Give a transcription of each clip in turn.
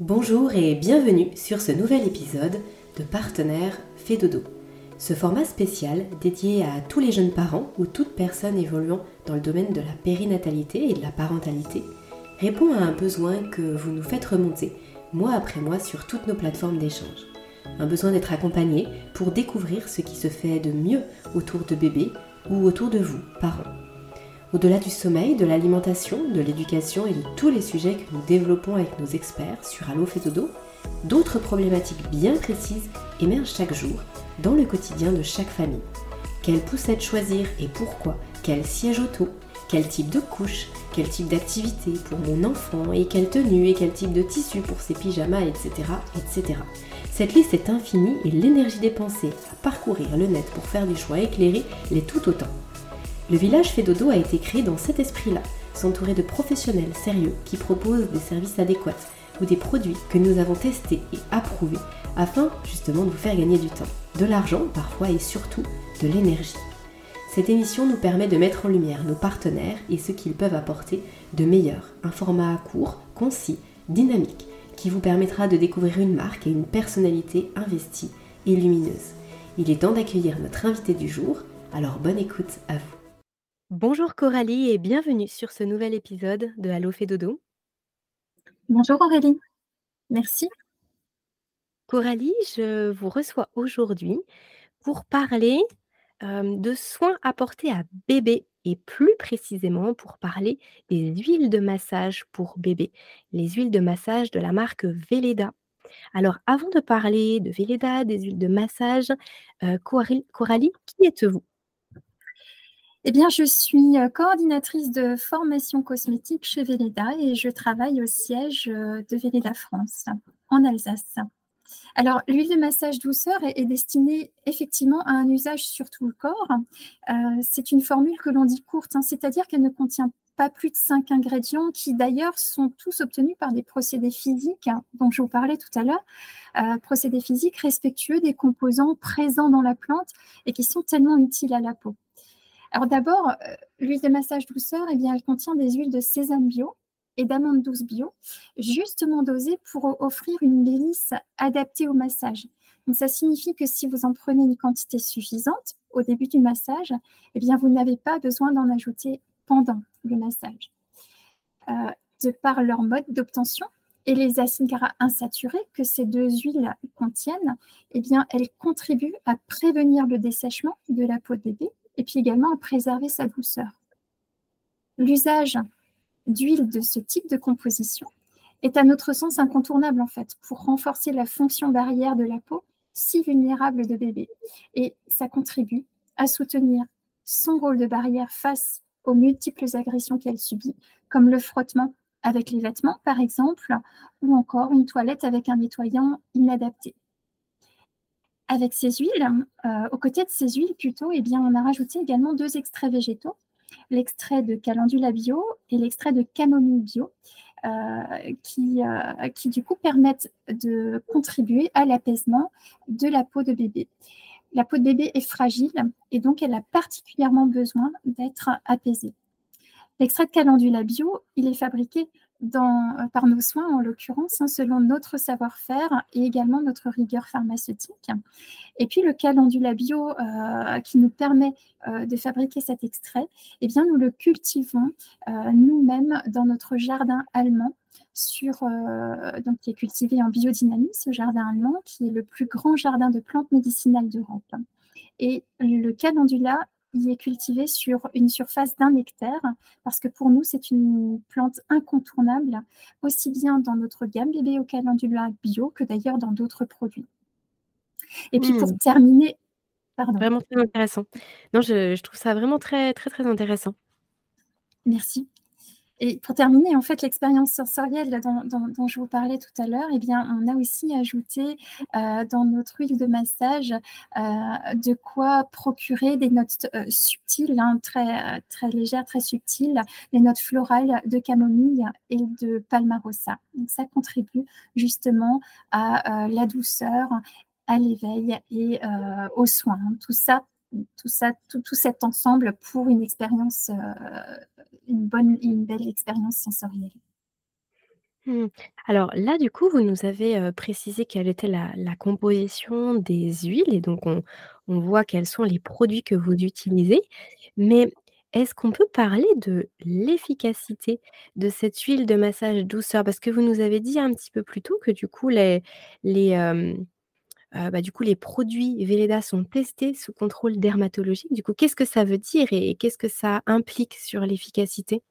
Bonjour et bienvenue sur ce nouvel épisode de Partenaire Fait. Ce format spécial dédié à tous les jeunes parents ou toute personne évoluant dans le domaine de la périnatalité et de la parentalité répond à un besoin que vous nous faites remonter mois après mois sur toutes nos plateformes d'échange. Un besoin d'être accompagné pour découvrir ce qui se fait de mieux autour de bébés ou autour de vous, parents. Au-delà du sommeil, de l'alimentation, de l'éducation et de tous les sujets que nous développons avec nos experts sur Allo Dodo, d'autres problématiques bien précises émergent chaque jour dans le quotidien de chaque famille. Quelle poussette choisir et pourquoi? Quel siège auto? Quel type de couche? Quel type d'activité pour mon enfant? Et quelle tenue? Et quel type de tissu pour ses pyjamas? Etc. etc. Cette liste est infinie et l'énergie dépensée à parcourir le net pour faire des choix éclairés l'est tout autant. Le village fait dodo a été créé dans cet esprit-là, s'entourer de professionnels sérieux qui proposent des services adéquats ou des produits que nous avons testés et approuvés afin justement de vous faire gagner du temps, de l'argent parfois et surtout de l'énergie. Cette émission nous permet de mettre en lumière nos partenaires et ce qu'ils peuvent apporter de meilleur, un format court, concis, dynamique, qui vous permettra de découvrir une marque et une personnalité investie et lumineuse. Il est temps d'accueillir notre invité du jour, alors bonne écoute à vous. Bonjour Coralie et bienvenue sur ce nouvel épisode de Allo fait dodo. Bonjour Aurélie, merci. Coralie, je vous reçois aujourd'hui pour parler de soins apportés à bébé et plus précisément pour parler des huiles de massage pour bébé, les huiles de massage de la marque Veleda. Alors avant de parler de Veleda, des huiles de massage, Coralie, qui êtes-vous? Eh bien, je suis euh, coordinatrice de formation cosmétique chez Véleda et je travaille au siège euh, de Véleda France, en Alsace. Alors, l'huile de massage douceur est, destinée effectivement à un usage sur tout le corps. Euh, c'est une formule que l'on dit courte, hein, c'est-à-dire qu'elle ne contient pas plus de cinq ingrédients qui d'ailleurs sont tous obtenus par des procédés physiques hein, dont je vous parlais tout à l'heure, procédés physiques respectueux des composants présents dans la plante et qui sont tellement utiles à la peau. Alors d'abord, euh, l'huile de massage douceur, eh bien, elle contient des huiles de sésame bio et d'amandes douces bio, justement dosées pour offrir une délice adaptée au massage. Donc ça signifie que si vous en prenez une quantité suffisante au début du massage, eh bien, vous n'avez pas besoin d'en ajouter pendant le massage. Euh, de par leur mode d'obtention et les acides gras insaturés que ces deux huiles contiennent, eh bien, elles contribuent à prévenir le dessèchement de la peau de bébé et puis également à préserver sa douceur. L'usage d'huile de ce type de composition est à notre sens incontournable en fait pour renforcer la fonction barrière de la peau si vulnérable de bébé et ça contribue à soutenir son rôle de barrière face aux multiples agressions qu'elle subit comme le frottement avec les vêtements par exemple ou encore une toilette avec un nettoyant inadapté avec ces huiles, euh, aux côtés de ces huiles plutôt, eh on a rajouté également deux extraits végétaux, l'extrait de calendula bio et l'extrait de camomille bio, euh, qui, euh, qui du coup permettent de contribuer à l'apaisement de la peau de bébé. La peau de bébé est fragile et donc elle a particulièrement besoin d'être apaisée. L'extrait de calendula bio, il est fabriqué euh, par nos soins, en l'occurrence, hein, selon notre savoir-faire et également notre rigueur pharmaceutique. Et puis le calendula bio euh, qui nous permet euh, de fabriquer cet extrait, eh bien, nous le cultivons nous-mêmes dans notre jardin allemand sur, donc, qui est cultivé en biodynamie, ce jardin allemand, qui est le plus grand jardin de plantes médicinales d'Europe. Et le calendula il est cultivé sur une surface d'un hectare parce que pour nous, c'est une plante incontournable, aussi bien dans notre gamme bébé au calendula bio que d'ailleurs dans d'autres produits. Et puis pour mmh. terminer, pardon. Vraiment très intéressant. Non, je, je trouve ça vraiment très, très, très intéressant. Merci. Et pour terminer, en fait, l'expérience sensorielle dont, je vous parlais tout à l'heure, eh bien, on a aussi ajouté euh, dans notre huile de massage euh, de quoi procurer des notes euh, subtiles, hein, très, très légères, très subtiles, des notes florales de camomille et de palmarosa. Donc, ça contribue justement à la douceur, à l'éveil et aux soins. Tout ça tout ça, tout, cet ensemble pour une expérience, une bonne, une belle expérience sensorielle. Mmh. Alors là, du coup, vous nous avez, heu, précisé quelle était la composition des huiles et donc on voit quels sont les produits que vous utilisez. Mais est-ce qu'on peut parler de l'efficacité de cette huile de massage douceur? Parce que vous nous avez dit un petit peu plus tôt que du coup les les, hem, heu, bah, du coup les produits Velleda sont testés sous contrôle dermatologique. Du coup, qu'est-ce que ça veut dire et qu'est-ce que ça implique sur l'efficacité?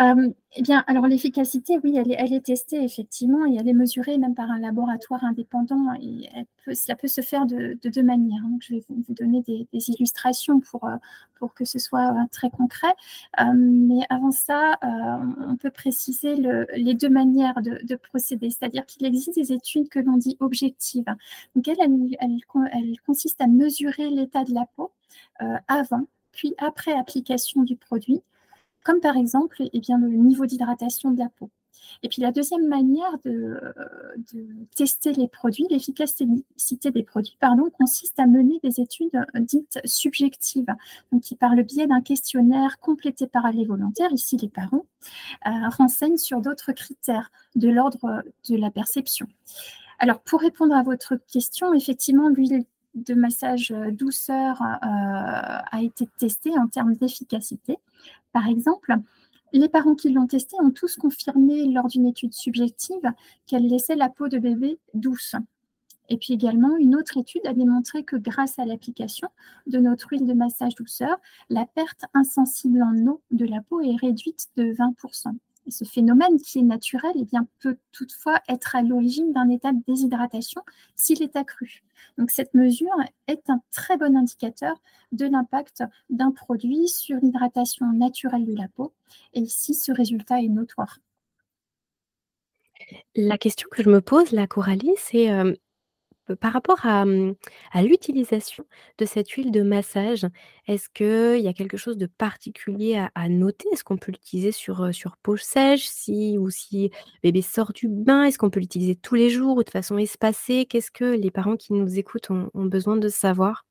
Euh, eh bien, alors l'efficacité, oui, elle est, testée effectivement et elle est mesurée même par un laboratoire indépendant et peut, ça peut se faire de, deux manières. Donc, je vais vous, donner des, illustrations pour, euh, pour que ce soit euh, très concret. mais avant ça, on peut préciser le, les deux manières de, de procéder, c'est-à-dire qu'il existe des études que l'on dit objectives. Donc, elle, elle consiste à mesurer l'état de la peau avant puis après application du produit comme par exemple eh bien, le niveau d'hydratation de la peau. Et puis la deuxième manière de, tester les produits, l'efficacité des produits, pardon, consiste à mener des études dites subjectives, qui par le biais d'un questionnaire complété par les volontaires, ici les parents, euh, renseignent sur d'autres critères de l'ordre de la perception. Alors pour répondre à votre question, effectivement, l'huile de massage douceur euh, a été testée en termes d'efficacité. Par exemple, les parents qui l'ont testé ont tous confirmé lors d'une étude subjective qu'elle laissait la peau de bébé douce. Et puis également, une autre étude a démontré que grâce à l'application de notre huile de massage douceur, la perte insensible en eau de la peau est réduite de 20% ce phénomène qui est naturel eh bien, peut toutefois être à l'origine d'un état de déshydratation s'il est accru. Donc cette mesure est un très bon indicateur de l'impact d'un produit sur l'hydratation naturelle de la peau. Et ici, ce résultat est notoire. La question que je me pose, la Coralie, c'est euh, par rapport mmh, à, l'utilisation de cette huile de massage, est-ce qu'il y a quelque chose de particulier à, noter? Est-ce qu'on peut l'utiliser sur, sur peau sèche si ou si bébé sort du bain? Est-ce qu'on peut l'utiliser tous les jours ou de façon espacée? Qu'est-ce que les parents qui nous écoutent ont besoin de savoir?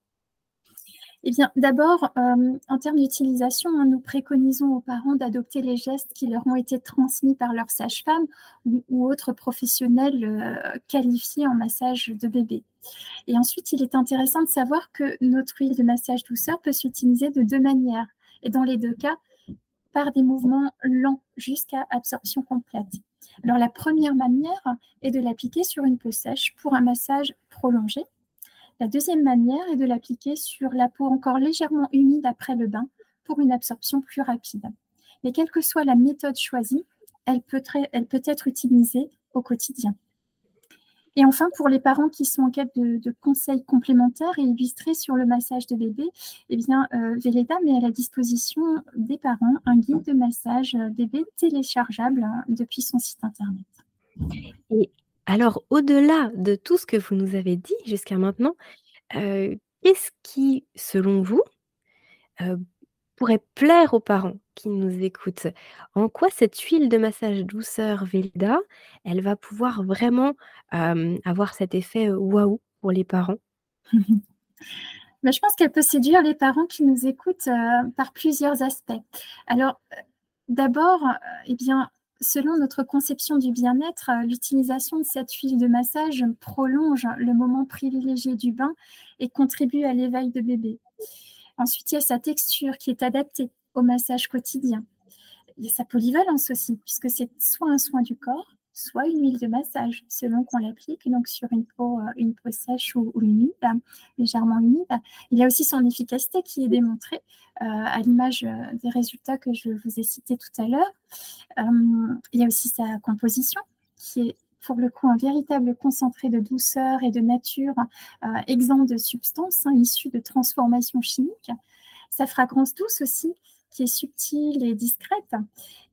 Eh d'abord, euh, en termes d'utilisation, hein, nous préconisons aux parents d'adopter les gestes qui leur ont été transmis par leur sage-femme ou, autres professionnels euh, qualifiés en massage de bébé. Et ensuite, il est intéressant de savoir que notre huile de massage douceur peut s'utiliser de deux manières. Et dans les deux cas, par des mouvements lents jusqu'à absorption complète. Alors, la première manière est de l'appliquer sur une peau sèche pour un massage prolongé la deuxième manière est de l'appliquer sur la peau encore légèrement humide après le bain pour une absorption plus rapide. Mais quelle que soit la méthode choisie, elle peut, être utilisée au quotidien. Et enfin, pour les parents qui sont en quête de, conseils complémentaires et illustrés sur le massage de bébé, eh bien, euh, Véleda met à la disposition des parents un guide de massage bébé téléchargeable hein, depuis son site internet. Alors, au-delà de tout ce que vous nous avez dit jusqu'à maintenant, qu'est-ce qui, selon vous, pourrait plaire aux parents qui nous écoutent? En quoi cette huile de massage douceur Velda, elle va pouvoir vraiment, avoir cet effet, waouh pour les parents? Bah, je pense qu'elle peut séduire les parents qui nous écoutent, par plusieurs aspects. Alors, d'abord, eh bien, Selon notre conception du bien-être, euh, l'utilisation de cette huile de massage prolonge le moment privilégié du bain et contribue à l'éveil de bébé. Ensuite, il y a sa texture qui est adaptée au massage quotidien. Il y a sa polyvalence aussi, puisque c'est soit un soin du corps, soit une huile de massage, selon qu'on l'applique, donc sur une peau, euh, une peau sèche ou, humide, légèrement humide. Il y a aussi son efficacité qui est démontrée euh, à l'image euh, des résultats que je vous ai cités tout à l'heure. il y a aussi sa composition qui est pour le coup un véritable concentré de douceur et de nature exempt de substances hein, issues de transformations chimiques. Sa fragrance douce aussi, qui est subtile et discrète.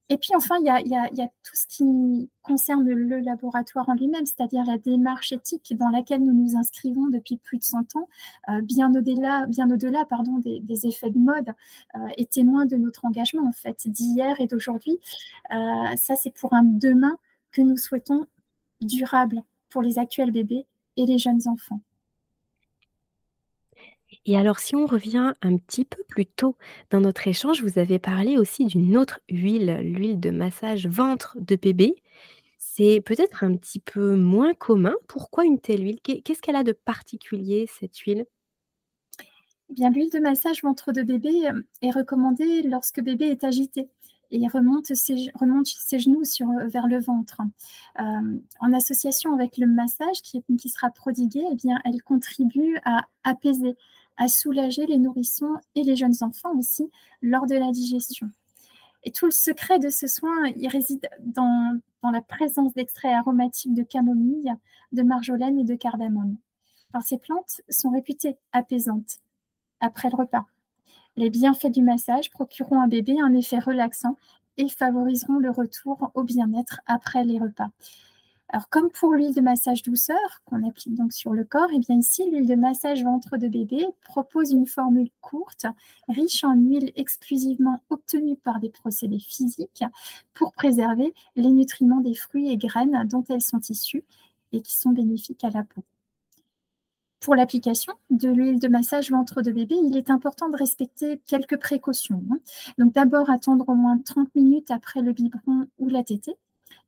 Et puis enfin, il y, a, tout ce qui concerne le laboratoire en lui-même, c'est-à-dire la démarche éthique dans laquelle nous nous inscrivons depuis plus de 100 ans, euh, bien au-delà, des, effets de mode, euh, et témoin de notre engagement en fait d'hier et d'aujourd'hui. Euh, ça, c'est pour un demain que nous souhaitons durable pour les actuels bébés et les jeunes enfants. Et alors, si on revient un petit peu plus tôt dans notre échange, vous avez parlé aussi d'une autre huile, l'huile de massage ventre de bébé. C'est peut-être un petit peu moins commun. Pourquoi une telle huile? Qu'est qu'est-ce qu'elle a de particulier cette huile? Eh bien, l'huile de massage ventre de bébé, est recommandée lorsque bébé est agité et remonte ses genoux vers le ventre. En association avec le massage qui sera prodigué, eh elle contribue à apaiser, à soulager les nourrissons et les jeunes enfants aussi lors de la digestion. Et tout le secret de ce soin, réside dans la présence d'extraits aromatiques de camomille, de marjolaine et de cardamome. Ces plantes sont réputées apaisantes après le repas. Les bienfaits du massage procureront à bébé un effet relaxant et favoriseront le retour au bien-être après les repas. Alors, comme pour l'huile de massage douceur, qu'on applique donc sur le corps, et eh bien ici, l'huile de massage ventre de bébé propose une formule courte, riche en huile exclusivement obtenue par des procédés physiques pour préserver les nutriments des fruits et graines dont elles sont issues et qui sont bénéfiques à la peau. Pour l'application de l'huile de massage ventre de bébé, il est important de respecter quelques précautions. hein. Donc d'abord attendre au moins 30 minutes après le biberon ou la tétée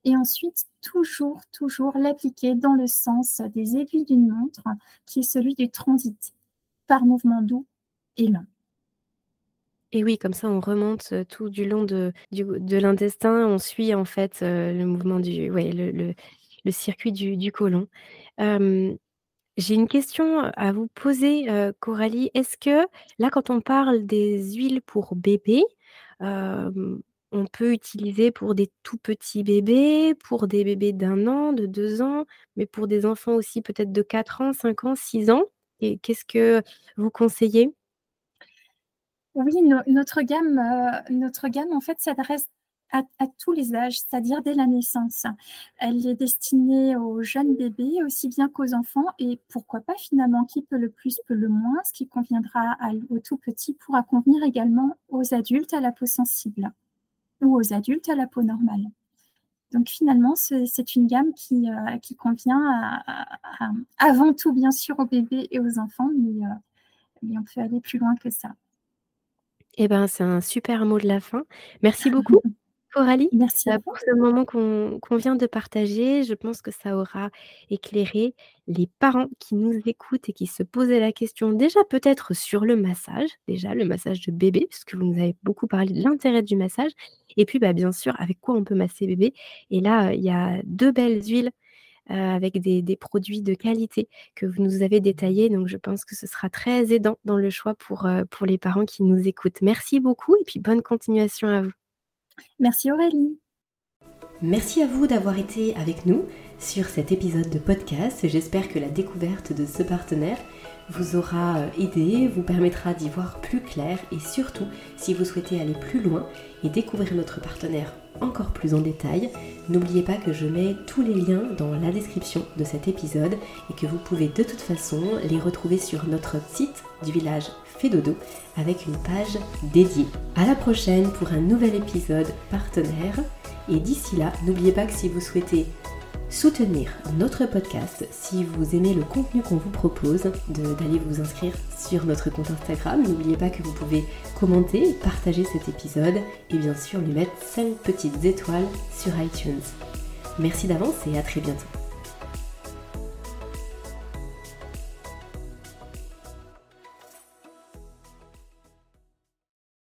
et ensuite toujours, toujours l'appliquer dans le sens des aiguilles d'une montre qui est celui du transit, par mouvement doux et lent. Et oui, comme ça, on remonte, heu, tout du long de de l'intestin, on suit en fait, heu, le mouvement du ouais, le le circuit du du côlon. Hem J'ai une question, à vous poser, Coralie. Est-ce que là, quand on parle des huiles pour bébés, hem, on peut utiliser pour des tout petits bébés, pour des bébés d'un an, de 2 ans, mais pour des enfants aussi peut-être de 4 ans, 5 ans, 6 ans? Et qu'est-ce que vous conseillez? Oui, no notre gamme, heu, notre gamme en fait s'adresse à à tous les âges, c'est-à-dire dès la naissance. Elle est destinée aux jeunes bébés aussi bien qu'aux enfants et pourquoi pas finalement, qui peut le plus peut le moins. Ce qui conviendra à aux tout petits pourra convenir également aux adultes à la peau sensible ou aux adultes à la peau normale. Donc finalement, c'est une gamme qui, heu, qui convient à à à avant tout bien sûr aux bébés et aux enfants, mais, heu, mais on peut aller plus loin que ça. Eh ben, c'est un super mot de la fin. Merci beaucoup. Coralie, Merci à vous. pour ce moment qu'on vient de partager, je pense que ça aura éclairé les parents qui nous écoutent et qui se posaient la question déjà peut-être sur le massage, déjà le massage de bébé, puisque vous nous avez beaucoup parlé de l'intérêt du massage et puis, bah, bien sûr avec quoi on peut masser bébé et là, il y a 2 belles huiles, heu, avec des des produits de qualité que vous nous avez détaillés donc je pense que ce sera très aidant dans le choix pour, heu, pour les parents qui nous écoutent. Merci beaucoup et puis bonne continuation à vous. Merci Aurélie. Merci à vous d'avoir été avec nous sur cet épisode de podcast. J'espère que la découverte de ce partenaire vous aura euh, aidé, vous permettra d'y voir plus clair et surtout, si vous souhaitez aller plus loin et découvrir notre partenaire encore plus en détail, n'oubliez pas que je mets tous les liens dans la description de cet épisode et que vous pouvez de toute façon les retrouver sur notre site du village Fédodo avec une page dédiée. À la prochaine pour un nouvel épisode partenaire et d'ici là, n'oubliez pas que si vous souhaitez soutenir notre podcast, si vous aimez le contenu qu'on vous propose, d'aller vous inscrire sur notre compte Instagram. N'oubliez pas que vous pouvez commenter, partager cet épisode et bien sûr lui mettre 5 petites étoiles sur iTunes. Merci d'avance et à très bientôt.